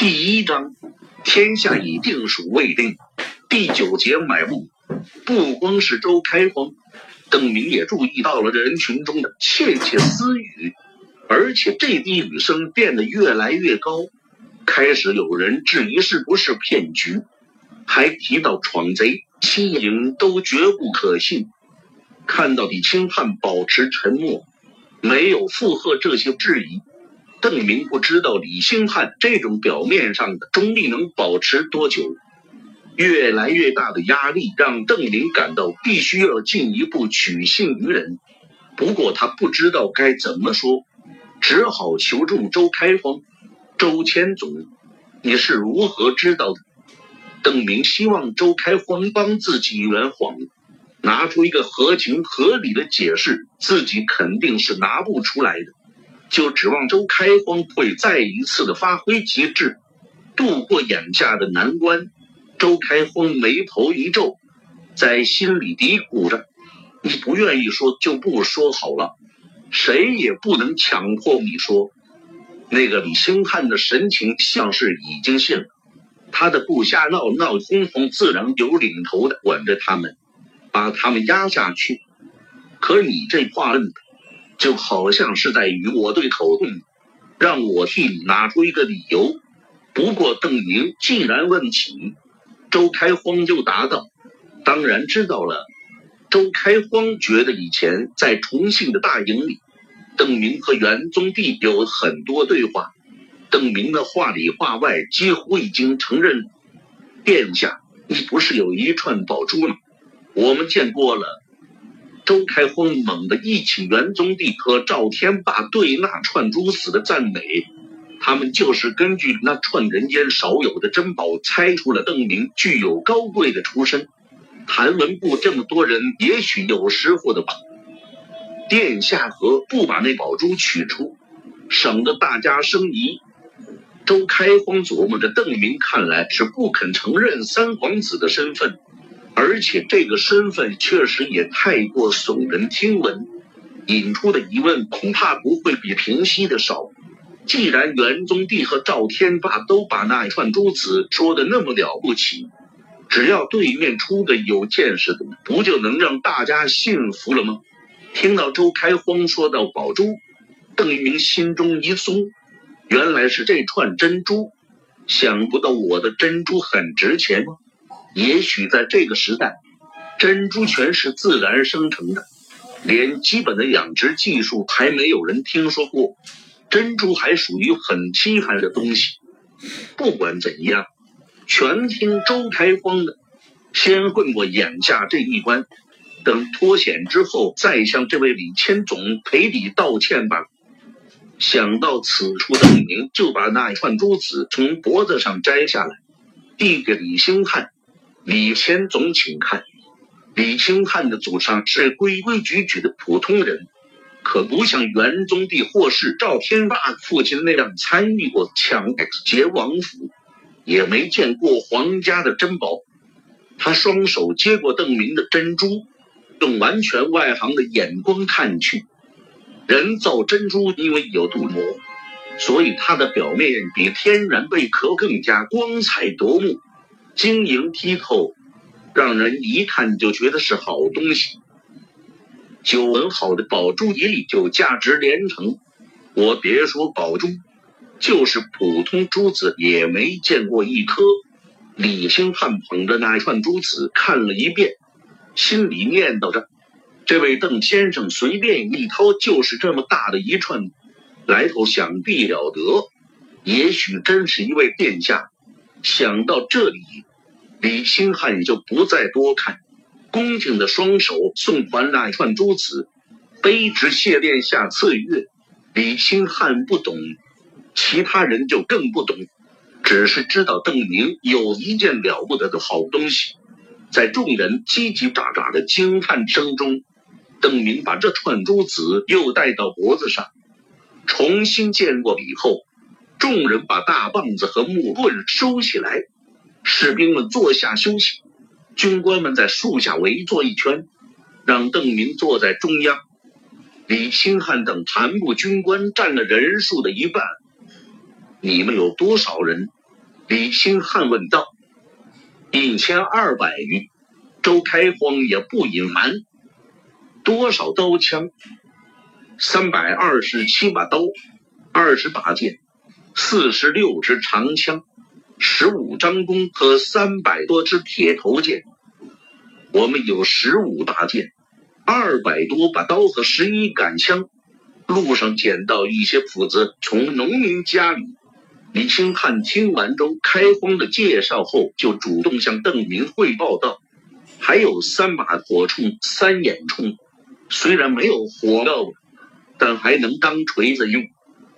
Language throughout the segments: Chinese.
第一章，天下已定属未定。第九节买物，不光是周开荒，邓明也注意到了人群中的窃窃私语，而且这低语声变得越来越高。开始有人质疑是不是骗局，还提到闯贼、欺营都绝不可信。看到李清汉保持沉默，没有附和这些质疑。邓明不知道李兴汉这种表面上的中立能保持多久。越来越大的压力让邓明感到必须要进一步取信于人。不过他不知道该怎么说，只好求助周开荒。周千总，你是如何知道的？邓明希望周开荒帮自己圆谎，拿出一个合情合理的解释，自己肯定是拿不出来的。就指望周开荒会再一次的发挥极致，度过眼下的难关。周开荒眉头一皱，在心里嘀咕着：“你不愿意说就不说好了，谁也不能强迫你说。”那个李兴汉的神情像是已经信了，他的部下闹闹哄哄，自然有领头的管着他们，把他们压下去。可你这话问的。就好像是在与我对口供，让我替你拿出一个理由。不过邓明既然问起，周开荒就答道：“当然知道了。”周开荒觉得以前在重庆的大营里，邓明和元宗帝有很多对话。邓明的话里话外几乎已经承认：“殿下，你不是有一串宝珠吗？我们见过了。”周开荒猛地忆起元宗帝和赵天霸对那串珠子的赞美，他们就是根据那串人间少有的珍宝，猜出了邓明具有高贵的出身。谭文部这么多人，也许有识货的吧？殿下何不把那宝珠取出，省得大家生疑？周开荒琢磨着，邓明看来是不肯承认三皇子的身份。而且这个身份确实也太过耸人听闻，引出的疑问恐怕不会比平息的少。既然元宗帝和赵天霸都把那串珠子说的那么了不起，只要对面出个有见识的，不就能让大家信服了吗？听到周开荒说到宝珠，邓明心中一松，原来是这串珍珠，想不到我的珍珠很值钱吗？也许在这个时代，珍珠泉是自然生成的，连基本的养殖技术还没有人听说过，珍珠还属于很稀罕的东西。不管怎样，全听周开荒的，先混过眼下这一关，等脱险之后再向这位李千总赔礼道歉吧。想到此处，邓明就把那一串珠子从脖子上摘下来，递给李兴汉。李谦总，请看，李清汉的祖上是规规矩矩的普通人，可不像元宗帝或是赵天霸父亲那样参与过抢劫王府，也没见过皇家的珍宝。他双手接过邓明的珍珠，用完全外行的眼光看去，人造珍珠因为有镀膜，所以它的表面比天然贝壳更加光彩夺目。晶莹剔透，让人一看就觉得是好东西。久闻好的宝珠一粒就价值连城，我别说宝珠，就是普通珠子也没见过一颗。李兴汉捧着那串珠子看了一遍，心里念叨着：这位邓先生随便一掏就是这么大的一串，来头想必了得，也许真是一位殿下。想到这里，李兴汉也就不再多看，恭敬的双手送还那串珠子，卑职谢殿下赐阅。李兴汉不懂，其他人就更不懂，只是知道邓明有一件了不得的好东西。在众人叽叽喳喳的惊叹声中，邓明把这串珠子又戴到脖子上，重新见过以后。众人把大棒子和木棍收起来，士兵们坐下休息。军官们在树下围坐一圈，让邓明坐在中央。李兴汉等团部军官占了人数的一半。你们有多少人？李兴汉问道。一千二百余。周开荒也不隐瞒。多少刀枪？三百二十七把刀，二十把剑，四十六支长枪，十五张弓和三百多支铁头剑。我们有十五把剑，二百多把刀和十一杆枪。路上捡到一些斧子，从农民家里。李兴汉听完周开荒的介绍后，就主动向邓明汇报道：“还有三把火铳，三眼铳，虽然没有火药，但还能当锤子用。”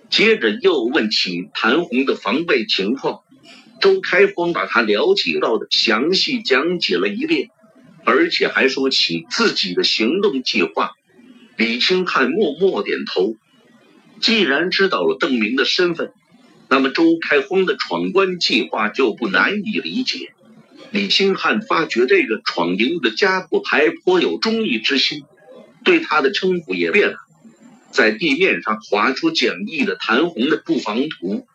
接着又问起谭红的防备情况，周开荒把他了解到的详细讲解了一遍，而且还说起自己的行动计划。李清汉默默点头。既然知道了邓明的身份，那么周开荒的闯关计划就不难以理解。李清汉发觉这个闯营的家伙还颇有忠义之心，对他的称呼也变了。在地面上划出简易的谭红的布防图，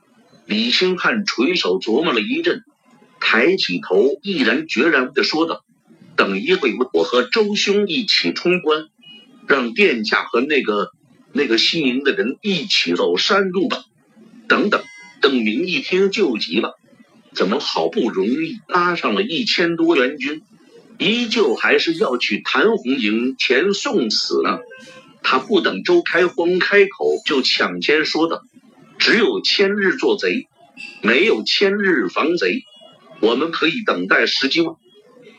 李兴汉垂手琢磨了一阵，抬起头，毅然决然地说道：“等一会，我和周兄一起冲关。”让殿下和那个那个西宁的人一起走山路吧。等等，邓明一听就急了，怎么好不容易拉上了一千多援军，依旧还是要去谭红营前送死呢？他不等周开荒开口，就抢先说道：“只有千日做贼，没有千日防贼。我们可以等待时机吗？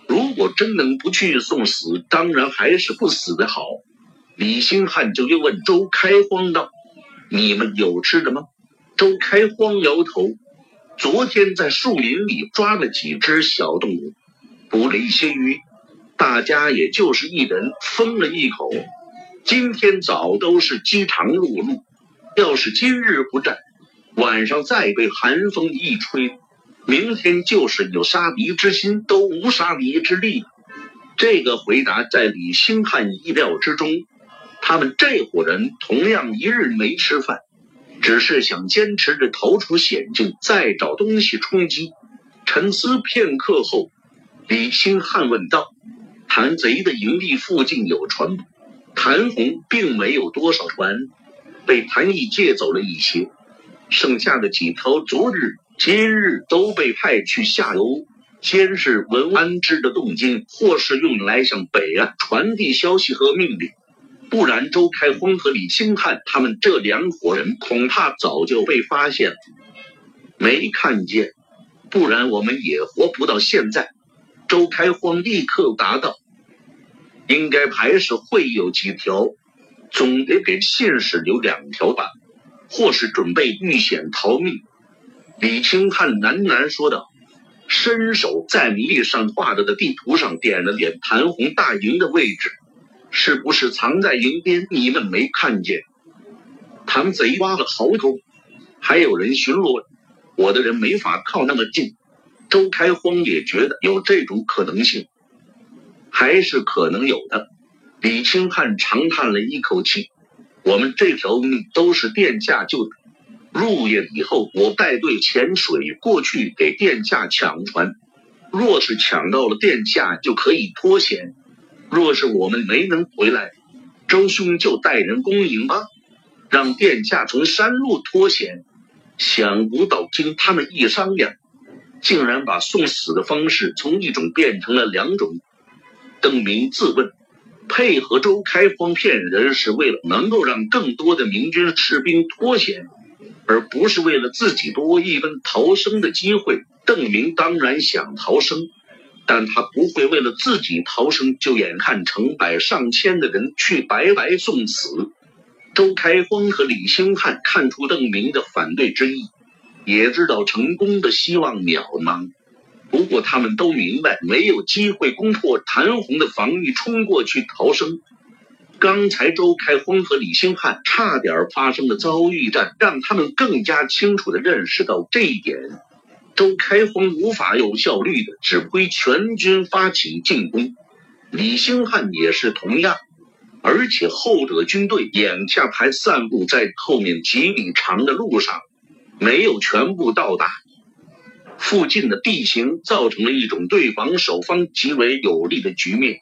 如果真能不去送死，当然还是不死的好。”李兴汉就又问周开荒道：“你们有吃的吗？”周开荒摇头：“昨天在树林里抓了几只小动物，捕了一些鱼，大家也就是一人分了一口。今天早都是饥肠辘辘，要是今日不战，晚上再被寒风一吹，明天就是有杀敌之心都无杀敌之力。”这个回答在李兴汉意料之中。他们这伙人同样一日没吃饭，只是想坚持着逃出险境，再找东西充饥。沉思片刻后，李兴汉问道：“谭贼的营地附近有船吗？”谭红并没有多少船，被谭毅借走了一些，剩下的几条昨日、今日都被派去下游监视文安之的动静，或是用来向北岸传递消息和命令。不然，周开荒和李兴汉他们这两伙人恐怕早就被发现了，没看见，不然我们也活不到现在。周开荒立刻答道：“应该还是会有几条，总得给信使留两条吧，或是准备遇险逃命。”李清汉喃喃说道，伸手在泥地上画着的地图上点了点谭红大营的位置。是不是藏在营边？你们没看见？唐贼挖了壕沟，还有人巡逻，我的人没法靠那么近。周开荒也觉得有这种可能性，还是可能有的。李清汉长叹了一口气：“我们这条命都是殿下救的。入夜以后，我带队潜水过去给殿下抢船。若是抢到了殿下，就可以脱险。”若是我们没能回来，周兄就带人攻营吧，让殿下从山路脱险。想不到经他们一商量，竟然把送死的方式从一种变成了两种。邓明自问，配合周开荒骗人是为了能够让更多的明军士兵脱险，而不是为了自己多一分逃生的机会。邓明当然想逃生。但他不会为了自己逃生，就眼看成百上千的人去白白送死。周开荒和李兴汉看出邓明的反对之意，也知道成功的希望渺茫。不过他们都明白，没有机会攻破谭红的防御，冲过去逃生。刚才周开荒和李兴汉差点发生的遭遇战，让他们更加清楚地认识到这一点。周开荒无法有效率的指挥全军发起进攻，李兴汉也是同样，而且后者军队眼下还散布在后面几里长的路上，没有全部到达。附近的地形造成了一种对防守方极为有利的局面。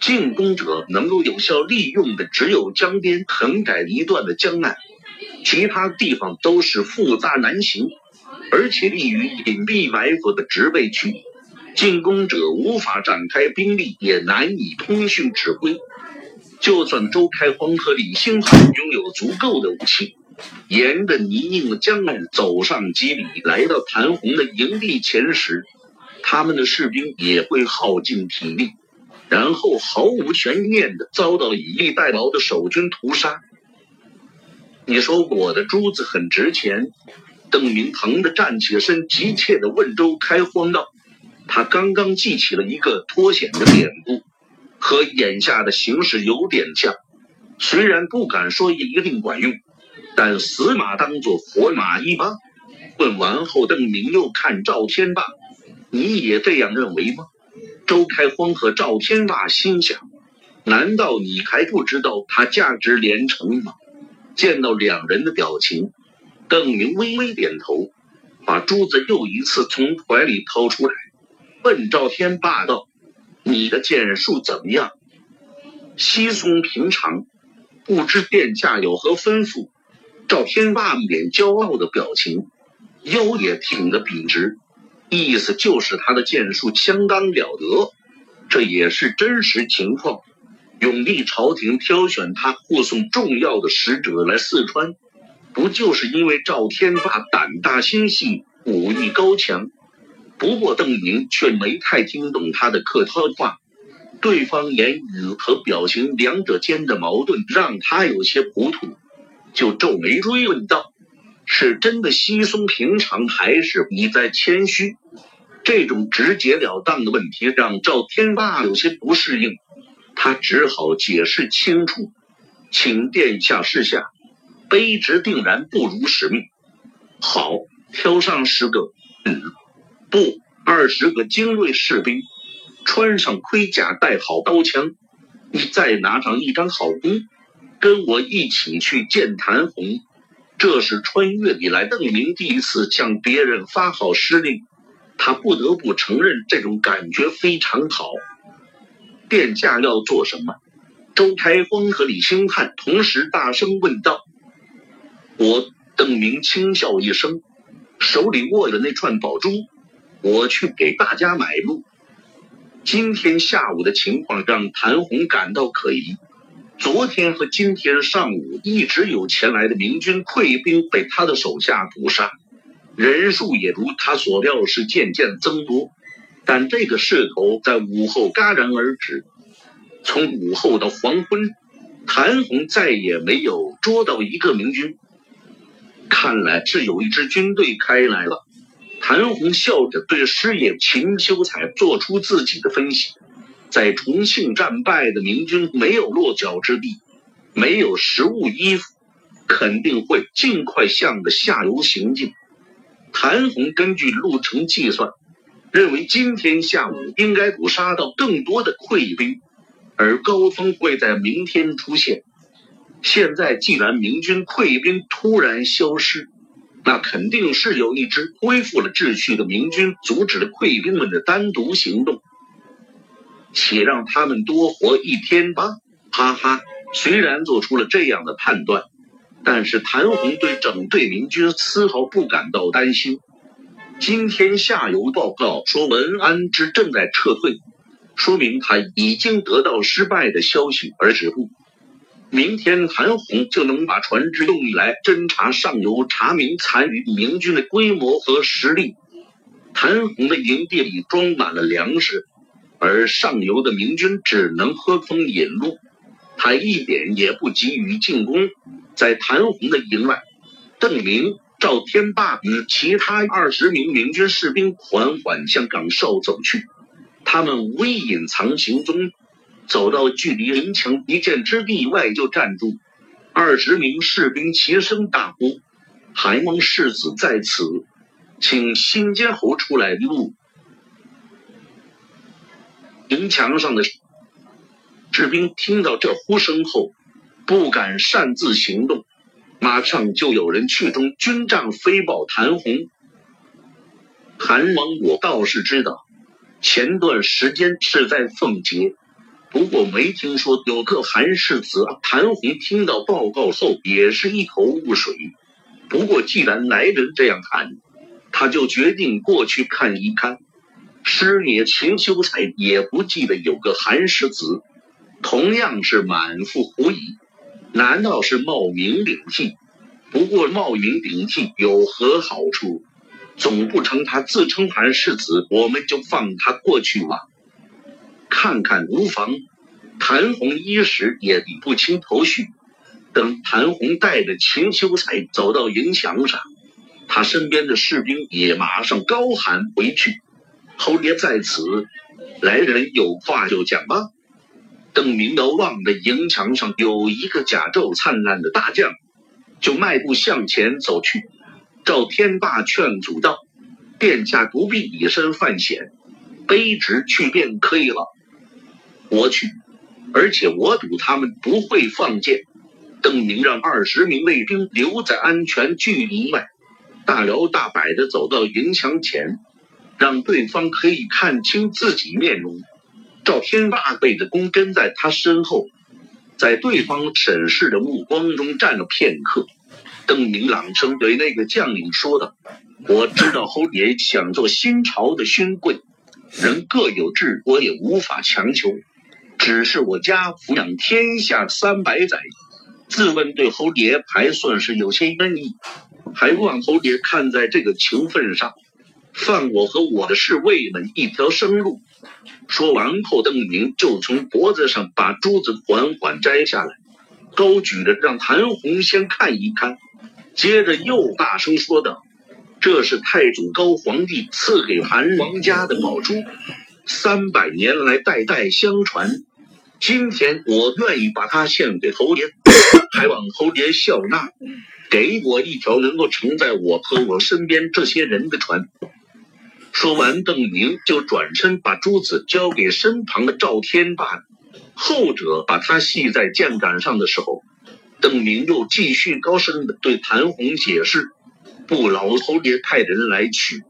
进攻者能够有效利用的只有江边横窄一段的江岸，其他地方都是复杂难行，而且利于隐蔽埋伏的植被区。进攻者无法展开兵力，也难以通讯指挥。就算周开荒和李兴汉拥有足够的武器，沿着泥泞的江岸走上几里，来到谭红的营地前时，他们的士兵也会耗尽体力，然后毫无悬念地遭到以逸待劳的守军屠杀。你说我的珠子很值钱？邓明腾的站起身，急切地问周开荒道。他刚刚记起了一个脱险的典故，和眼下的形势有点像。虽然不敢说一定管用，但死马当做活马医吧。问完后，邓明又看赵天霸：“你也这样认为吗？”周开荒和赵天霸心想：“难道你还不知道他价值连城吗？”见到两人的表情，邓明微微点头，把珠子又一次从怀里掏出来。问赵天霸道：“你的剑术怎么样？”稀松平常，不知殿下有何吩咐？赵天霸一脸骄傲的表情，腰也挺得笔直，意思就是他的剑术相当了得。这也是真实情况。永历朝廷挑选他护送重要的使者来四川，不就是因为赵天霸胆大心细，武艺高强？不过邓明却没太听懂他的客套话，对方言语和表情两者间的矛盾让他有些糊涂，就皱眉追问道：“是真的稀松平常，还是你在谦虚？”这种直截了当的问题让赵天霸有些不适应，他只好解释清楚：“请殿下示下，卑职定然不辱使命。”好，挑上十个。嗯。不，二十个精锐士兵，穿上盔甲，带好刀枪。你再拿上一张好弓，跟我一起去见谭红。这是穿越以来邓明第一次向别人发号施令，他不得不承认这种感觉非常好。殿下要做什么？周开峰和李兴汉同时大声问道。我邓明轻笑一声，手里握着那串宝珠。我去给大家买路。今天下午的情况让谭红感到可疑。昨天和今天上午一直有前来的明军溃兵被他的手下屠杀，人数也如他所料是渐渐增多。但这个势头在午后戛然而止。从午后到黄昏，谭红再也没有捉到一个明军。看来是有一支军队开来了。谭红笑着对师爷秦修才做出自己的分析：在重庆战败的明军没有落脚之地，没有食物衣服，肯定会尽快向着下游行进。谭红根据路程计算，认为今天下午应该捕杀到更多的溃兵，而高峰会在明天出现。现在既然明军溃兵突然消失，那肯定是有一支恢复了秩序的明军阻止了溃兵们的单独行动，且让他们多活一天吧。哈哈，虽然做出了这样的判断，但是谭红对整队明军丝毫不感到担心。今天下游报告说文安之正在撤退，说明他已经得到失败的消息而止步。明天谭红就能把船只用来侦查上游，查明残余明军的规模和实力。谭红的营地里装满了粮食，而上游的明军只能喝风引路。他一点也不急于进攻。在谭红的营外，邓明、赵天霸与其他二十名明军士兵缓缓向岗哨走去，他们无意隐藏行踪。走到距离营墙一箭之地外就站住，二十名士兵齐声大呼：“韩王世子在此，请新监侯出来路。”城墙上的士兵听到这呼声后，不敢擅自行动，马上就有人去中军帐飞报谭红。谭王我倒是知道，前段时间是在奉节，不过没听说有个韩世子。谭红听到报告后也是一头雾水。不过既然来人这样谈，他就决定过去看一看。师爷秦修才也不记得有个韩世子，同样是满腹狐疑。难道是冒名顶替？不过冒名顶替有何好处？总不成他自称韩世子，我们就放他过去吧？看看无妨。谭红一时也理不清头绪。等谭红带着秦修才走到营墙上，他身边的士兵也马上高喊回去。侯爷在此，来人有话就讲吧。邓明遥望着营墙上有一个甲胄灿烂的大将，就迈步向前走去。赵天霸劝阻道：“殿下不必以身犯险，卑职去便可以了。我去，而且我赌他们不会放箭。”邓明让二十名卫兵留在安全距离外，大摇大摆地走到营墙前，让对方可以看清自己面容。赵天霸背着弓跟在他身后，在对方审视的目光中站了片刻。邓明朗声对那个将领说道：“我知道侯爷想做新朝的勋贵，人各有志，我也无法强求。只是我家抚养天下三百载，自问对侯爷还算是有些恩义，还望侯爷看在这个情分上。”放我和我的侍卫们一条生路。说完后，邓明就从脖子上把珠子缓缓摘下来，高举着让谭红先看一看。接着又大声说道：“这是太祖高皇帝赐给韩王家的宝珠，三百年来代代相传。今天我愿意把它献给侯爷，还望侯爷笑纳，给我一条能够承载我和我身边这些人的船。”说完，邓明就转身把珠子交给身旁的赵天霸，后者把它系在箭杆上的时候，邓明又继续高声的对谭红解释：“不劳侯爷派人来取，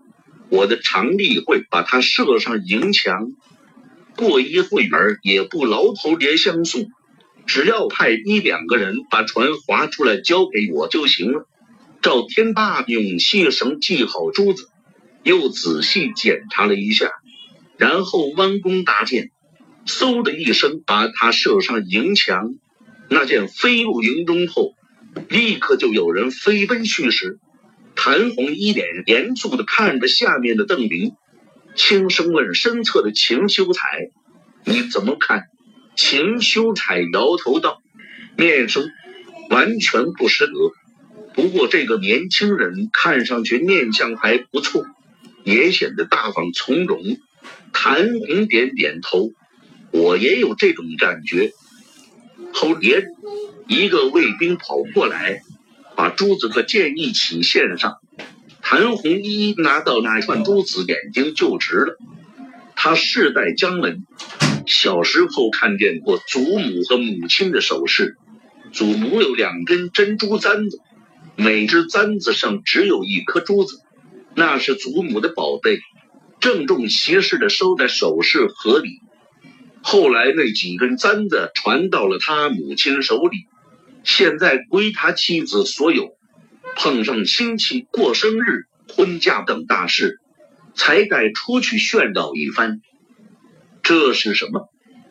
我的长吏会把它射上营墙。过一会儿也不劳侯爷相送，只要派一两个人把船划出来交给我就行了。”赵天霸用细绳系好珠子。又仔细检查了一下，然后弯弓搭箭，嗖的一声把他射上营墙。那箭飞入营中后，立刻就有人飞奔去时。谭红一脸严肃的看着下面的邓明，轻声问身侧的秦修才：“你怎么看？”秦修才摇头道：“面生，完全不识得。不过这个年轻人看上去面相还不错。”也显得大方从容。谭红点点头，我也有这种感觉。侯爷，一个卫兵跑过来，把珠子和剑一起献上。谭红一拿到那串珠子，眼睛就直了。他世代江门，小时候看见过祖母和母亲的首饰。祖母有两根珍珠簪子，每只簪子上只有一颗珠子。那是祖母的宝贝，郑重其事的收在首饰盒里。后来那几根簪子传到了他母亲手里，现在归他妻子所有。碰上亲戚过生日、婚嫁等大事，才敢出去炫耀一番。这是什么？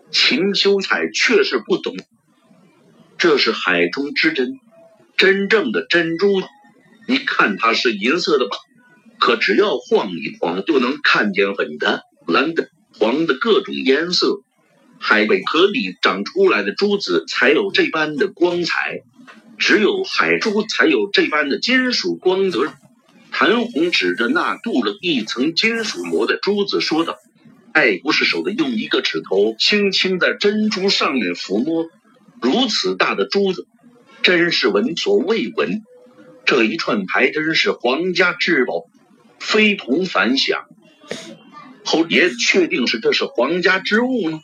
秦修才确实不懂。这是海中之珍，真正的珍珠。你看它是银色的吧？可只要晃一晃，就能看见粉的、蓝的、黄的各种颜色。海贝壳里长出来的珠子才有这般的光彩，只有海珠才有这般的金属光泽。谭红指着那镀了一层金属膜的珠子说道：“爱不释手的用一个指头轻轻在珍珠上面抚摸，如此大的珠子，真是闻所未闻。这一串牌真是皇家至宝。”非同凡响，侯爷确定是这是皇家之物吗？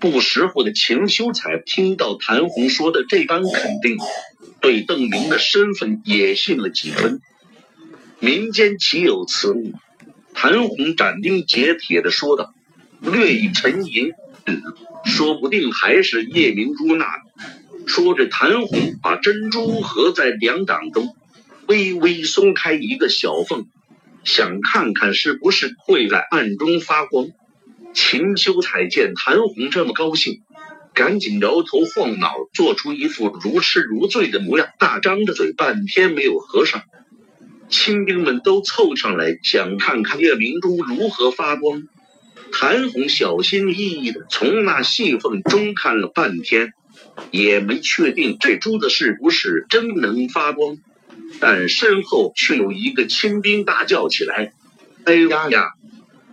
不识货的秦修才听到谭红说的这般肯定，对邓明的身份也信了几分。民间岂有此物？谭红斩钉截铁地说道，略一沉吟，说不定还是叶明珠那。说着，谭红把珍珠合在两掌中，微微松开一个小缝，想看看是不是会在暗中发光。秦修才见谭红这么高兴，赶紧摇头晃脑，做出一副如痴如醉的模样，大张着嘴，半天没有合上。清兵们都凑上来，想看看夜明珠如何发光。谭红小心翼翼地从那细缝中看了半天。也没确定这珠子是不是真能发光，但身后却有一个清兵大叫起来：“哎呀呀，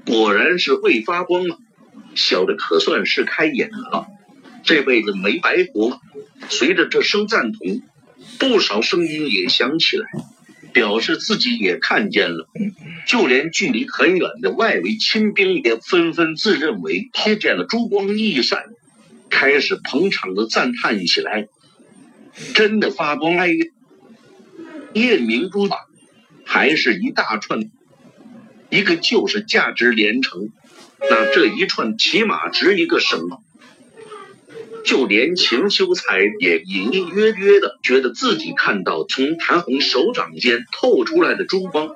果然是会发光啊！小的可算是开眼了，这辈子没白活。”随着这声赞同，不少声音也响起来，表示自己也看见了。就连距离很远的外围清兵也纷纷自认为瞥见了珠光一闪。开始捧场的赞叹起来，真的发光哎！夜明珠吧，还是一大串，一个就是价值连城，那这一串起码值一个省。就连秦修才也隐隐约约的觉得自己看到从谭红手掌间透出来的珠光，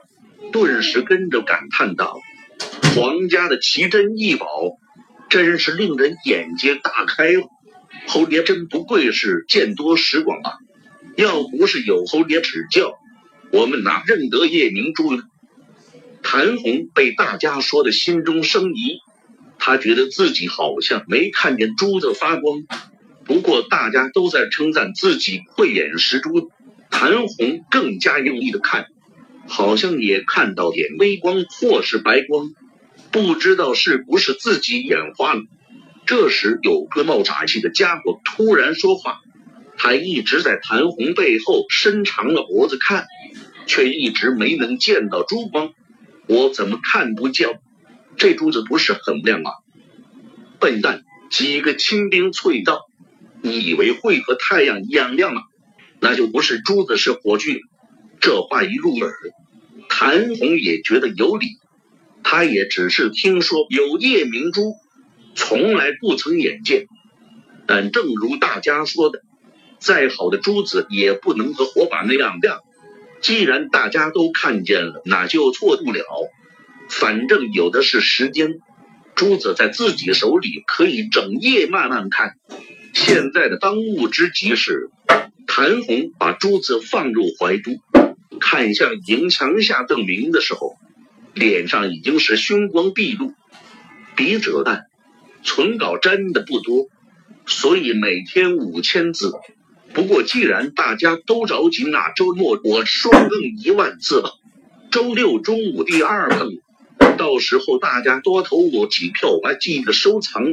顿时跟着感叹道：“皇家的奇珍异宝。”真是令人眼界大开了，侯爷真不愧是见多识广啊！要不是有侯爷指教，我们哪认得叶明珠呢？谭红被大家说的心中生疑，他觉得自己好像没看见珠子发光。不过大家都在称赞自己慧眼识珠，谭红更加用力的看，好像也看到点微光或是白光。不知道是不是自己眼花了。这时，有个冒傻气的家伙突然说话。他一直在谭红背后伸长了脖子看，却一直没能见到珠光。我怎么看不见？这珠子不是很亮吗？笨蛋！几个清兵啐道：“你以为会和太阳一样亮吗？那就不是珠子，是火炬。”这话一入耳，谭红也觉得有理。他也只是听说有夜明珠，从来不曾眼见。但正如大家说的，再好的珠子也不能和火把那样亮。既然大家都看见了，那就错不了。反正有的是时间，珠子在自己手里可以整夜慢慢看。现在的当务之急是，谭红把珠子放入怀中，看向营墙下邓明的时候。脸上已经是凶光毕露，笔者淡，存稿真的不多，所以每天五千字。不过既然大家都着急，那周末我双更一万字吧。周六中午第二更，到时候大家多投我几票，我记得收藏。